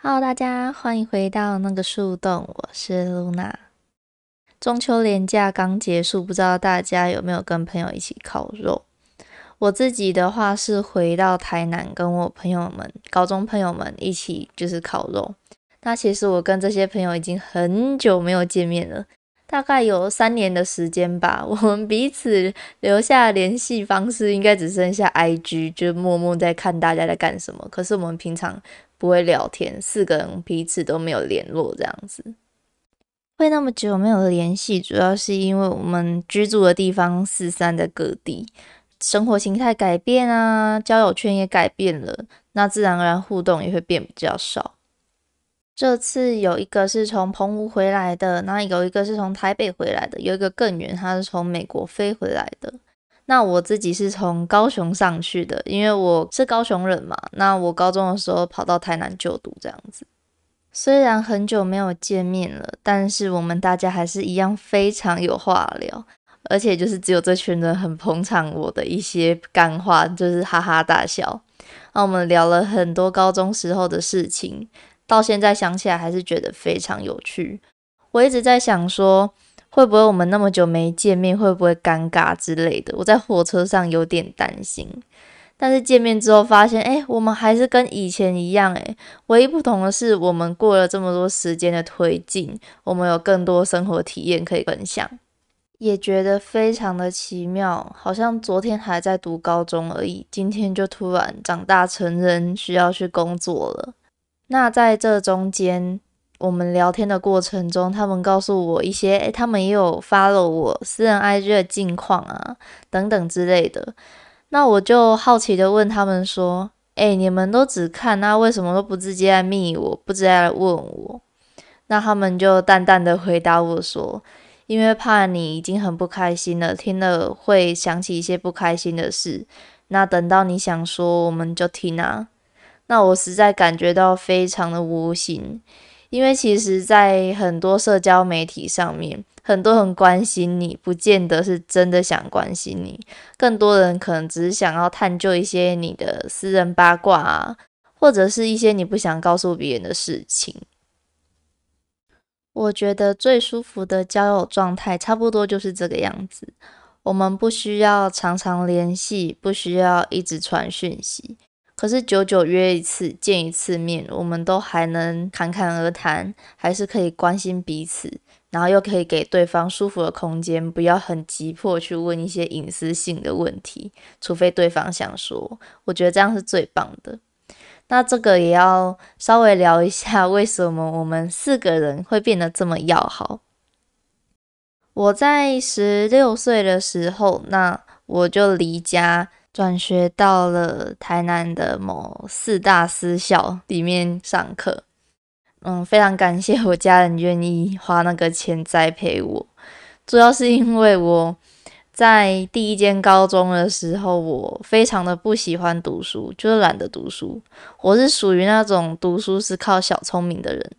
Hello，大家欢迎回到那个树洞，我是露娜。中秋连假刚结束，不知道大家有没有跟朋友一起烤肉？我自己的话是回到台南，跟我朋友们、高中朋友们一起就是烤肉。那其实我跟这些朋友已经很久没有见面了。大概有三年的时间吧，我们彼此留下联系方式，应该只剩下 IG，就默默在看大家在干什么。可是我们平常不会聊天，四个人彼此都没有联络，这样子会那么久没有联系，主要是因为我们居住的地方四散的各地，生活形态改变啊，交友圈也改变了，那自然而然互动也会变比较少。这次有一个是从澎湖回来的，那有一个是从台北回来的，有一个更远，他是从美国飞回来的。那我自己是从高雄上去的，因为我是高雄人嘛。那我高中的时候跑到台南就读，这样子。虽然很久没有见面了，但是我们大家还是一样非常有话聊，而且就是只有这群人很捧场我的一些干话，就是哈哈大笑。那我们聊了很多高中时候的事情。到现在想起来还是觉得非常有趣。我一直在想说，会不会我们那么久没见面，会不会尴尬之类的？我在火车上有点担心。但是见面之后发现，哎，我们还是跟以前一样，哎，唯一不同的是，我们过了这么多时间的推进，我们有更多生活体验可以分享，也觉得非常的奇妙。好像昨天还在读高中而已，今天就突然长大成人，需要去工作了。那在这中间，我们聊天的过程中，他们告诉我一些，诶，他们也有 follow 我私人 IG 的近况啊，等等之类的。那我就好奇的问他们说，诶，你们都只看，那为什么都不直接来密我，不直接来问我？那他们就淡淡的回答我说，因为怕你已经很不开心了，听了会想起一些不开心的事。那等到你想说，我们就听啊。那我实在感觉到非常的窝心，因为其实，在很多社交媒体上面，很多人关心你，不见得是真的想关心你，更多人可能只是想要探究一些你的私人八卦啊，或者是一些你不想告诉别人的事情。我觉得最舒服的交友状态，差不多就是这个样子。我们不需要常常联系，不需要一直传讯息。可是久久约一次见一次面，我们都还能侃侃而谈，还是可以关心彼此，然后又可以给对方舒服的空间，不要很急迫去问一些隐私性的问题，除非对方想说。我觉得这样是最棒的。那这个也要稍微聊一下，为什么我们四个人会变得这么要好？我在十六岁的时候，那我就离家。转学到了台南的某四大私校里面上课，嗯，非常感谢我家人愿意花那个钱栽培我。主要是因为我在第一间高中的时候，我非常的不喜欢读书，就是懒得读书。我是属于那种读书是靠小聪明的人。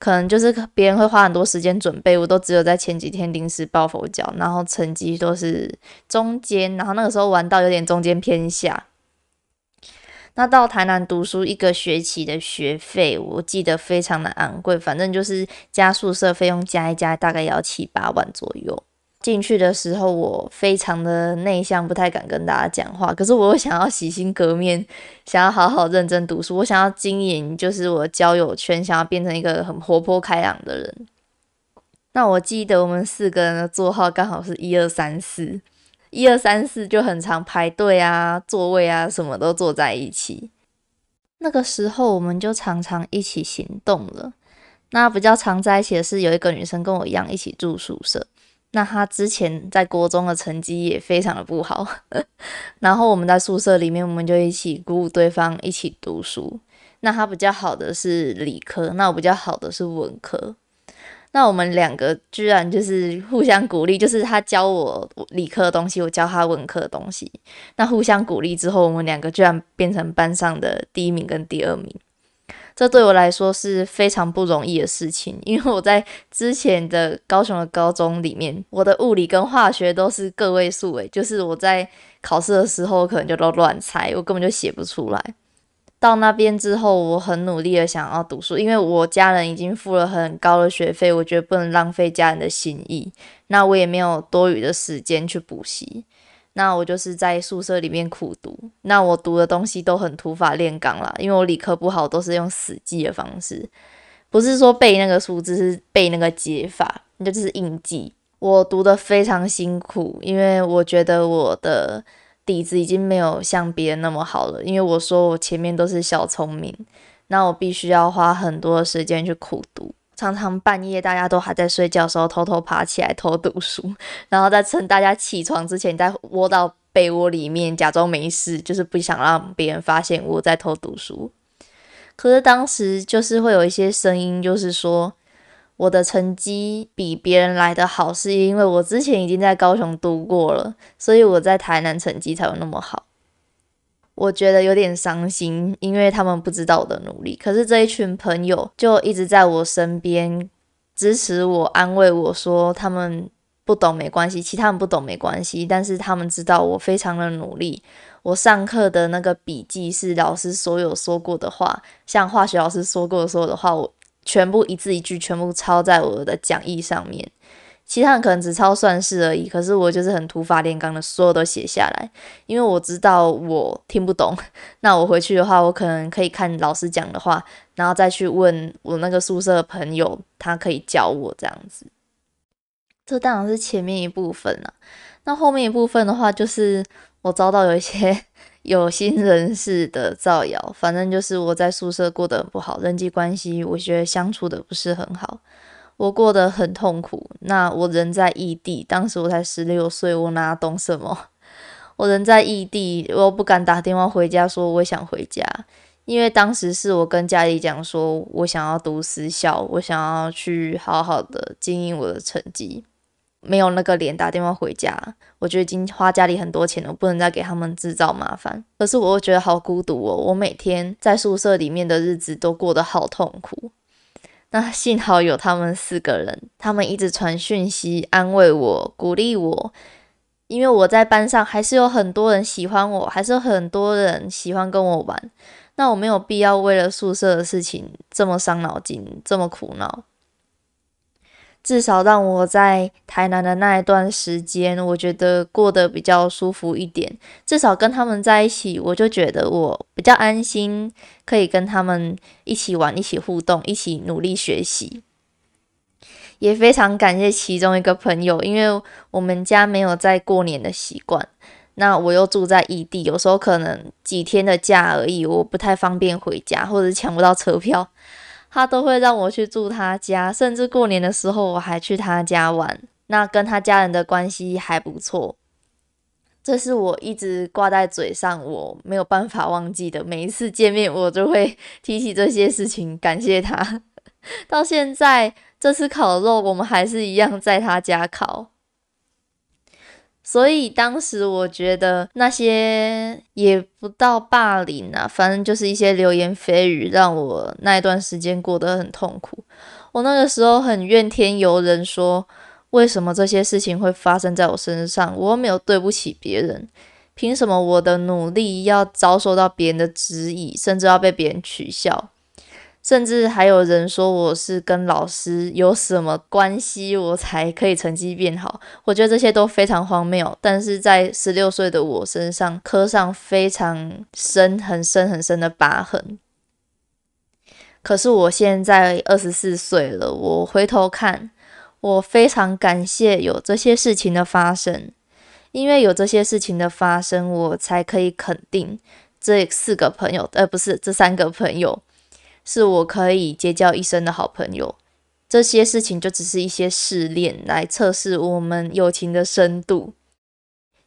可能就是别人会花很多时间准备，我都只有在前几天临时抱佛脚，然后成绩都是中间，然后那个时候玩到有点中间偏下。那到台南读书一个学期的学费，我记得非常的昂贵，反正就是加宿舍费用加一加，大概也要七八万左右。进去的时候，我非常的内向，不太敢跟大家讲话。可是我又想要洗心革面，想要好好认真读书。我想要经营，就是我交友圈，想要变成一个很活泼开朗的人。那我记得我们四个人的座号刚好是一二三四，一二三四就很常排队啊，座位啊什么都坐在一起。那个时候我们就常常一起行动了。那比较常在一起的是有一个女生跟我一样一起住宿舍。那他之前在国中的成绩也非常的不好，然后我们在宿舍里面，我们就一起鼓舞对方一起读书。那他比较好的是理科，那我比较好的是文科。那我们两个居然就是互相鼓励，就是他教我理科的东西，我教他文科的东西。那互相鼓励之后，我们两个居然变成班上的第一名跟第二名。这对我来说是非常不容易的事情，因为我在之前的高雄的高中里面，我的物理跟化学都是个位数，诶，就是我在考试的时候可能就都乱猜，我根本就写不出来。到那边之后，我很努力的想要读书，因为我家人已经付了很高的学费，我觉得不能浪费家人的心意。那我也没有多余的时间去补习，那我就是在宿舍里面苦读。那我读的东西都很土法炼钢啦，因为我理科不好，都是用死记的方式，不是说背那个数字，是背那个解法，那就是硬记。我读的非常辛苦，因为我觉得我的。底子已经没有像别人那么好了，因为我说我前面都是小聪明，那我必须要花很多的时间去苦读，常常半夜大家都还在睡觉的时候偷偷爬起来偷读书，然后再趁大家起床之前再窝到被窝里面假装没事，就是不想让别人发现我在偷读书。可是当时就是会有一些声音，就是说。我的成绩比别人来的好，是因为我之前已经在高雄读过了，所以我在台南成绩才有那么好。我觉得有点伤心，因为他们不知道我的努力。可是这一群朋友就一直在我身边支持我、安慰我说他们不懂没关系，其他人不懂没关系，但是他们知道我非常的努力。我上课的那个笔记是老师所有说过的话，像化学老师说过的所有的话，我。全部一字一句，全部抄在我的讲义上面。其他人可能只抄算式而已，可是我就是很土法炼钢的，所有都写下来。因为我知道我听不懂，那我回去的话，我可能可以看老师讲的话，然后再去问我那个宿舍的朋友，他可以教我这样子。这当然是前面一部分了。那后面一部分的话，就是我遭到有一些。有心人士的造谣，反正就是我在宿舍过得很不好，人际关系我觉得相处的不是很好，我过得很痛苦。那我人在异地，当时我才十六岁，我哪懂什么？我人在异地，我又不敢打电话回家说我想回家，因为当时是我跟家里讲说我想要读私校，我想要去好好的经营我的成绩。没有那个脸打电话回家，我觉得已经花家里很多钱了，我不能再给他们制造麻烦。可是我又觉得好孤独哦，我每天在宿舍里面的日子都过得好痛苦。那幸好有他们四个人，他们一直传讯息安慰我、鼓励我，因为我在班上还是有很多人喜欢我，还是有很多人喜欢跟我玩。那我没有必要为了宿舍的事情这么伤脑筋，这么苦恼。至少让我在台南的那一段时间，我觉得过得比较舒服一点。至少跟他们在一起，我就觉得我比较安心，可以跟他们一起玩、一起互动、一起努力学习。也非常感谢其中一个朋友，因为我们家没有在过年的习惯，那我又住在异地，有时候可能几天的假而已，我不太方便回家，或者抢不到车票。他都会让我去住他家，甚至过年的时候我还去他家玩，那跟他家人的关系还不错。这是我一直挂在嘴上，我没有办法忘记的。每一次见面，我就会提起这些事情，感谢他。到现在，这次烤肉我们还是一样在他家烤。所以当时我觉得那些也不到霸凌啊，反正就是一些流言蜚语，让我那一段时间过得很痛苦。我那个时候很怨天尤人，说为什么这些事情会发生在我身上？我又没有对不起别人，凭什么我的努力要遭受到别人的质疑，甚至要被别人取笑？甚至还有人说我是跟老师有什么关系，我才可以成绩变好。我觉得这些都非常荒谬，但是在十六岁的我身上刻上非常深、很深、很深的疤痕。可是我现在二十四岁了，我回头看，我非常感谢有这些事情的发生，因为有这些事情的发生，我才可以肯定这四个朋友，呃，不是这三个朋友。是我可以结交一生的好朋友，这些事情就只是一些试炼，来测试我们友情的深度。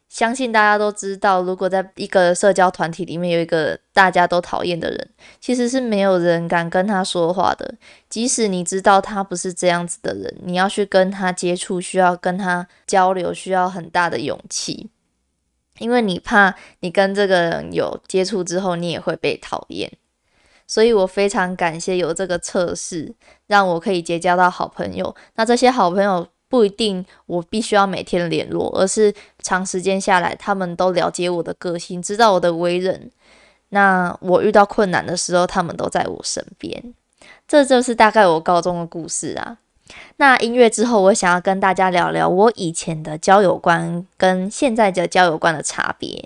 相信大家都知道，如果在一个社交团体里面有一个大家都讨厌的人，其实是没有人敢跟他说话的。即使你知道他不是这样子的人，你要去跟他接触，需要跟他交流，需要很大的勇气，因为你怕你跟这个人有接触之后，你也会被讨厌。所以我非常感谢有这个测试，让我可以结交到好朋友。那这些好朋友不一定我必须要每天联络，而是长时间下来，他们都了解我的个性，知道我的为人。那我遇到困难的时候，他们都在我身边。这就是大概我高中的故事啊。那音乐之后，我想要跟大家聊聊我以前的交友观跟现在的交友观的差别。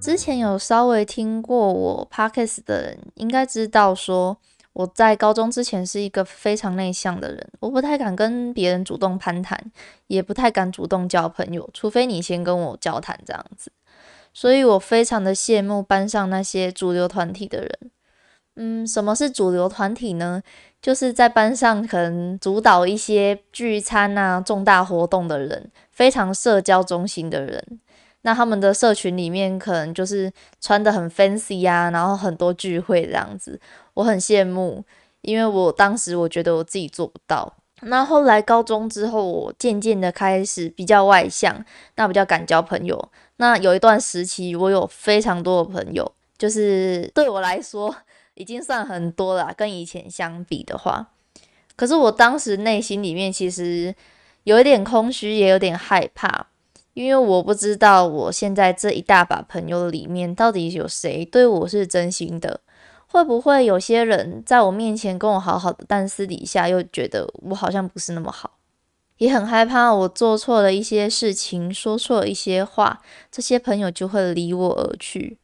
之前有稍微听过我 podcast 的人，应该知道说我在高中之前是一个非常内向的人，我不太敢跟别人主动攀谈，也不太敢主动交朋友，除非你先跟我交谈这样子。所以我非常的羡慕班上那些主流团体的人。嗯，什么是主流团体呢？就是在班上可能主导一些聚餐啊、重大活动的人，非常社交中心的人。那他们的社群里面可能就是穿的很 fancy 啊，然后很多聚会这样子，我很羡慕，因为我当时我觉得我自己做不到。那后来高中之后，我渐渐的开始比较外向，那比较敢交朋友。那有一段时期，我有非常多的朋友，就是对我来说已经算很多了，跟以前相比的话。可是我当时内心里面其实有一点空虚，也有点害怕。因为我不知道我现在这一大把朋友里面到底有谁对我是真心的，会不会有些人在我面前跟我好好的，但私底下又觉得我好像不是那么好，也很害怕我做错了一些事情，说错了一些话，这些朋友就会离我而去。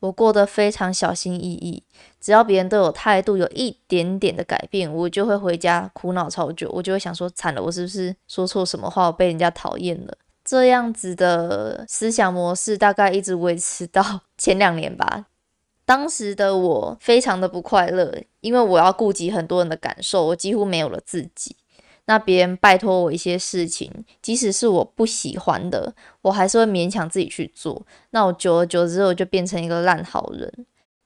我过得非常小心翼翼，只要别人对我态度有一点点的改变，我就会回家苦恼超久，我就会想说惨了，我是不是说错什么话，我被人家讨厌了。这样子的思想模式大概一直维持到前两年吧。当时的我非常的不快乐，因为我要顾及很多人的感受，我几乎没有了自己。那别人拜托我一些事情，即使是我不喜欢的，我还是会勉强自己去做。那我久而久之，我就变成一个烂好人。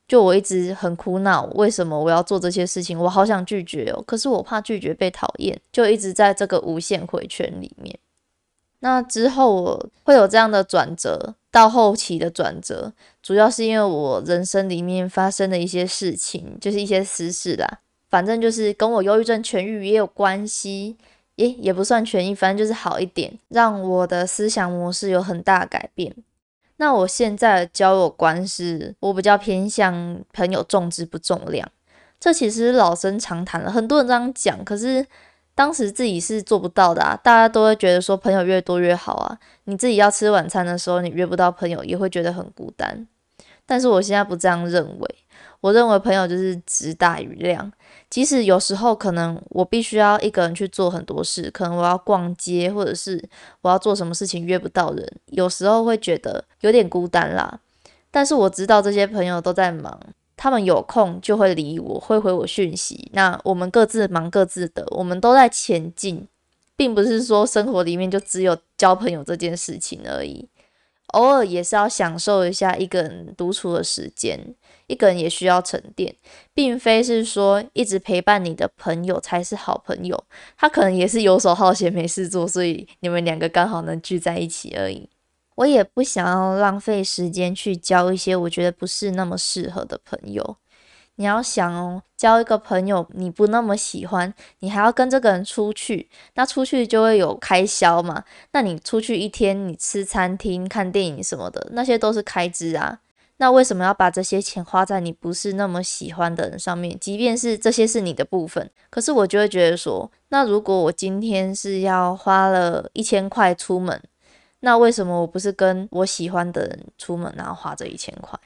就我一直很苦恼，为什么我要做这些事情？我好想拒绝哦，可是我怕拒绝被讨厌，就一直在这个无限回圈里面。那之后我会有这样的转折，到后期的转折，主要是因为我人生里面发生的一些事情，就是一些私事啦。反正就是跟我忧郁症痊愈也有关系，也也不算痊愈，反正就是好一点，让我的思想模式有很大改变。那我现在的交友观是，我比较偏向朋友重质不重量，这其实老生常谈了，很多人这样讲，可是。当时自己是做不到的啊，大家都会觉得说朋友越多越好啊。你自己要吃晚餐的时候，你约不到朋友，也会觉得很孤单。但是我现在不这样认为，我认为朋友就是质大于量。即使有时候可能我必须要一个人去做很多事，可能我要逛街，或者是我要做什么事情约不到人，有时候会觉得有点孤单啦。但是我知道这些朋友都在忙。他们有空就会理我，会回我讯息。那我们各自忙各自的，我们都在前进，并不是说生活里面就只有交朋友这件事情而已。偶尔也是要享受一下一个人独处的时间，一个人也需要沉淀，并非是说一直陪伴你的朋友才是好朋友。他可能也是游手好闲没事做，所以你们两个刚好能聚在一起而已。我也不想要浪费时间去交一些我觉得不是那么适合的朋友。你要想哦，交一个朋友你不那么喜欢，你还要跟这个人出去，那出去就会有开销嘛。那你出去一天，你吃餐厅、看电影什么的，那些都是开支啊。那为什么要把这些钱花在你不是那么喜欢的人上面？即便是这些是你的部分，可是我就会觉得说，那如果我今天是要花了一千块出门。那为什么我不是跟我喜欢的人出门，然后花这一千块？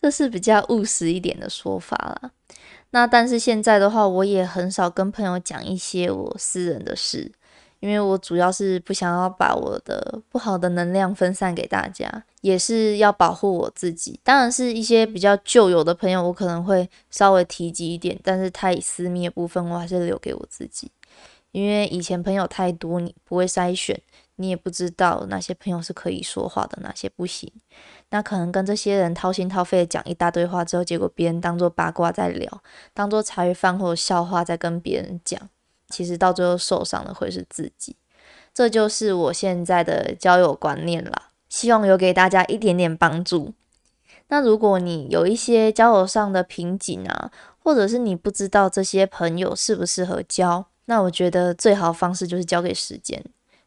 这是比较务实一点的说法啦。那但是现在的话，我也很少跟朋友讲一些我私人的事，因为我主要是不想要把我的不好的能量分散给大家，也是要保护我自己。当然是一些比较旧有的朋友，我可能会稍微提及一点，但是太私密的部分，我还是留给我自己，因为以前朋友太多，你不会筛选。你也不知道哪些朋友是可以说话的，哪些不行。那可能跟这些人掏心掏肺的讲一大堆话之后，结果别人当做八卦在聊，当做茶余饭后笑话在跟别人讲，其实到最后受伤的会是自己。这就是我现在的交友观念啦，希望有给大家一点点帮助。那如果你有一些交友上的瓶颈啊，或者是你不知道这些朋友适不适合交，那我觉得最好的方式就是交给时间，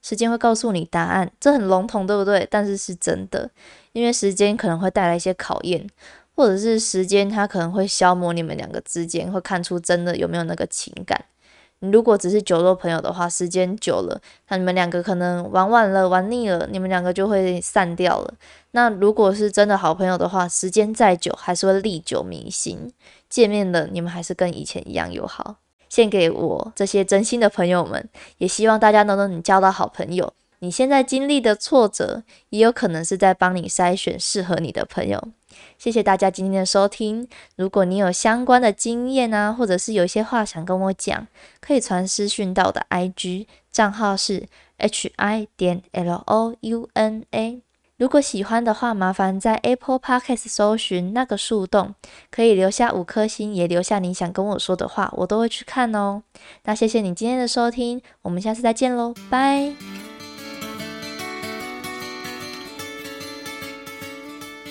时间会告诉你答案。这很笼统，对不对？但是是真的，因为时间可能会带来一些考验，或者是时间它可能会消磨你们两个之间，会看出真的有没有那个情感。你如果只是酒肉朋友的话，时间久了，那你们两个可能玩晚了，玩腻了，你们两个就会散掉了。那如果是真的好朋友的话，时间再久还是会历久弥新。见面了，你们还是跟以前一样友好。献给我这些真心的朋友们，也希望大家都能交到好朋友。你现在经历的挫折，也有可能是在帮你筛选适合你的朋友。谢谢大家今天的收听。如果你有相关的经验啊，或者是有一些话想跟我讲，可以传私讯到我的 IG 账号是 h i 点 l o u n a。如果喜欢的话，麻烦在 Apple Podcast 搜寻那个树洞，可以留下五颗星，也留下你想跟我说的话，我都会去看哦。那谢谢你今天的收听，我们下次再见喽，拜。